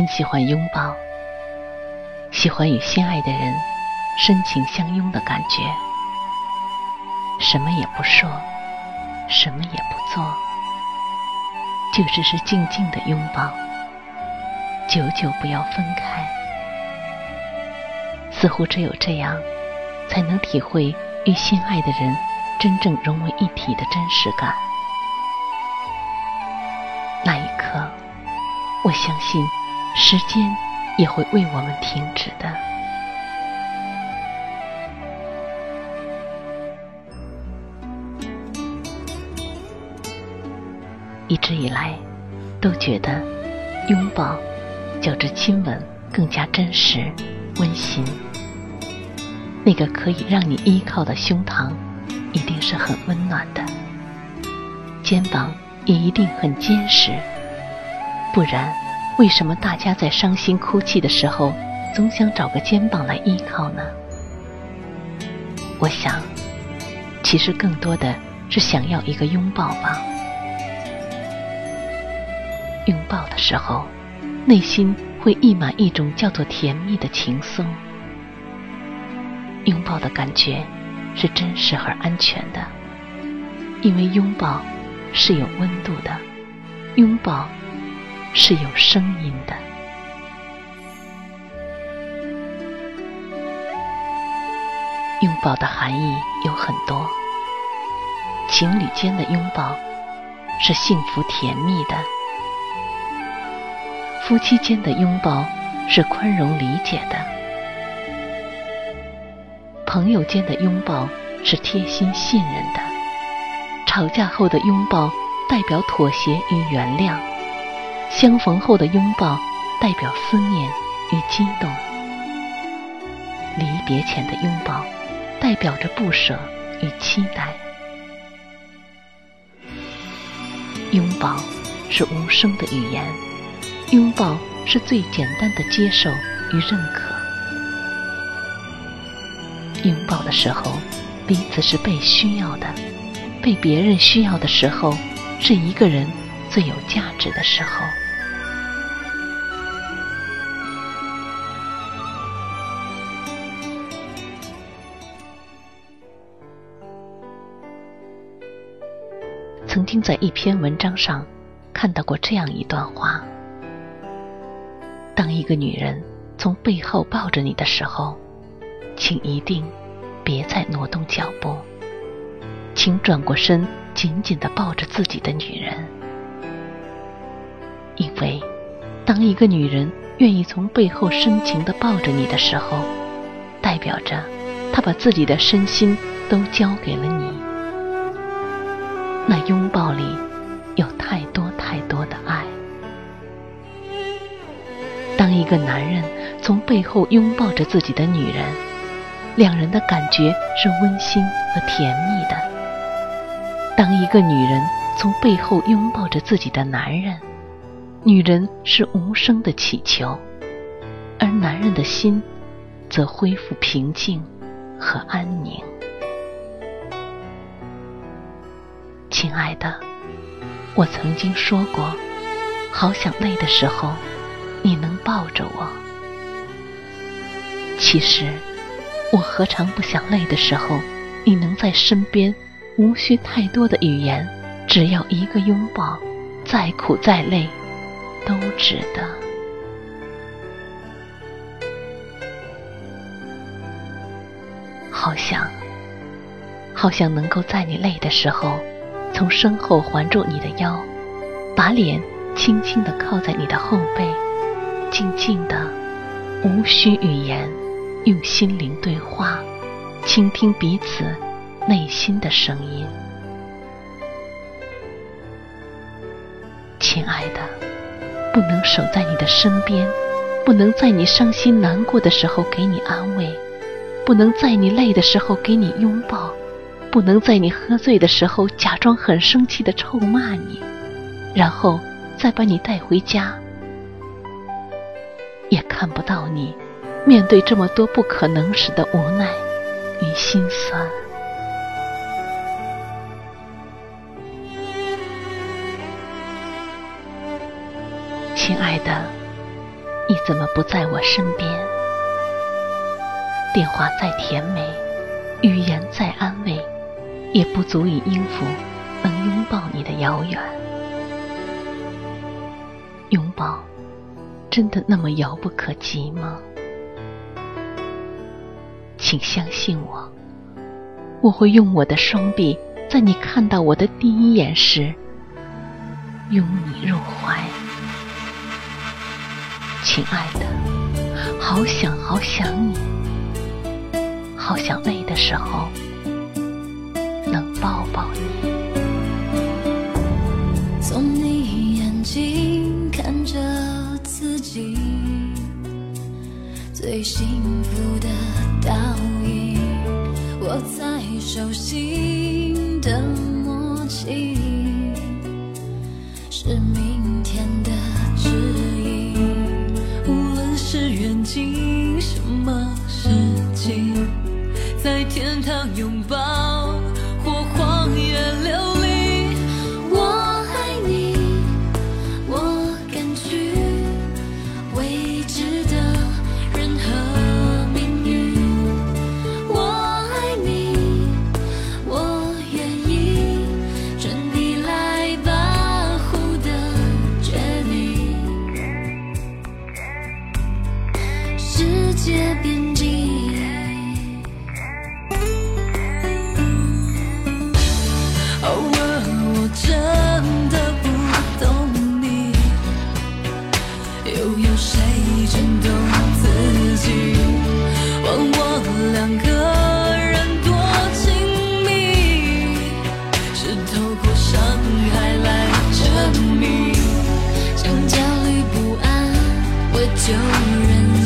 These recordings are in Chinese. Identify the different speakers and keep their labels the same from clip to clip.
Speaker 1: 很喜欢拥抱，喜欢与心爱的人深情相拥的感觉，什么也不说，什么也不做，就只是静静的拥抱，久久不要分开。似乎只有这样，才能体会与心爱的人真正融为一体的真实感。那一刻，我相信。时间也会为我们停止的。一直以来，都觉得拥抱较之亲吻更加真实、温馨。那个可以让你依靠的胸膛，一定是很温暖的；肩膀也一定很坚实，不然。为什么大家在伤心哭泣的时候，总想找个肩膀来依靠呢？我想，其实更多的是想要一个拥抱吧。拥抱的时候，内心会溢满一种叫做甜蜜的情愫。拥抱的感觉是真实而安全的，因为拥抱是有温度的，拥抱。是有声音的。拥抱的含义有很多，情侣间的拥抱是幸福甜蜜的，夫妻间的拥抱是宽容理解的，朋友间的拥抱是贴心信任的，吵架后的拥抱代表妥协与原谅。相逢后的拥抱，代表思念与激动；离别前的拥抱，代表着不舍与期待。拥抱是无声的语言，拥抱是最简单的接受与认可。拥抱的时候，彼此是被需要的；被别人需要的时候，是一个人最有价值的时候。曾经在一篇文章上看到过这样一段话：当一个女人从背后抱着你的时候，请一定别再挪动脚步，请转过身，紧紧的抱着自己的女人，因为当一个女人愿意从背后深情的抱着你的时候，代表着她把自己的身心都交给了你。那拥抱里有太多太多的爱。当一个男人从背后拥抱着自己的女人，两人的感觉是温馨和甜蜜的；当一个女人从背后拥抱着自己的男人，女人是无声的祈求，而男人的心则恢复平静和安宁。亲爱的，我曾经说过，好想累的时候，你能抱着我。其实，我何尝不想累的时候，你能在身边，无需太多的语言，只要一个拥抱，再苦再累，都值得。好想，好想能够在你累的时候，从身后环住你的腰，把脸轻轻的靠在你的后背，静静的，无需语言，用心灵对话，倾听彼此内心的声音。亲爱的，不能守在你的身边，不能在你伤心难过的时候给你安慰，不能在你累的时候给你拥抱，不能在你喝醉的时候假装很生气的臭骂你，然后再把你带回家，也看不到你面对这么多不可能时的无奈与心酸。亲爱的，你怎么不在我身边？电话再甜美，语言再安慰，也不足以应付能拥抱你的遥远。拥抱，真的那么遥不可及吗？请相信我，我会用我的双臂，在你看到我的第一眼时，拥你入怀。亲爱的，好想好想你，好想累的时候能抱抱你。
Speaker 2: 从你眼睛看着自己，最幸福的倒影，握在手心的默契，是明在天堂拥抱。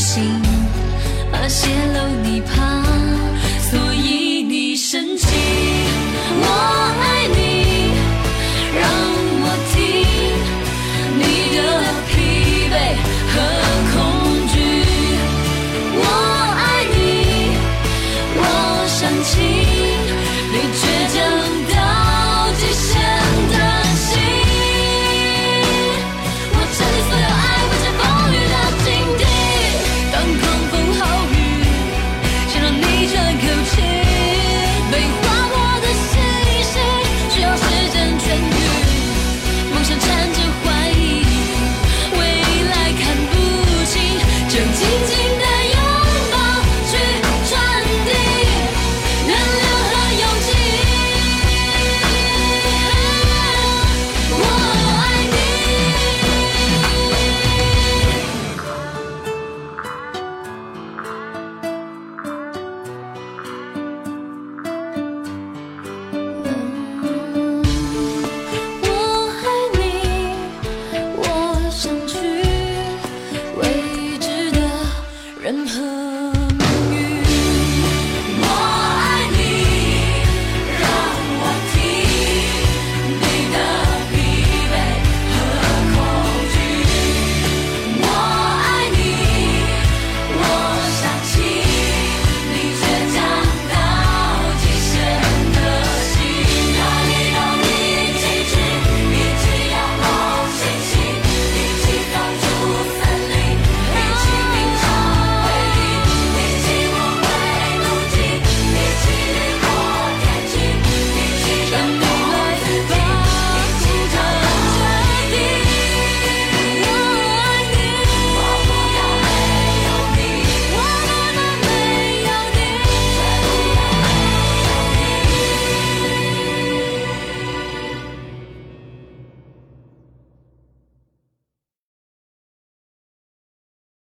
Speaker 2: 心，怕泄露你怕，所以你生气。我爱你，让我听你的疲惫和恐惧。我爱你，我想听你。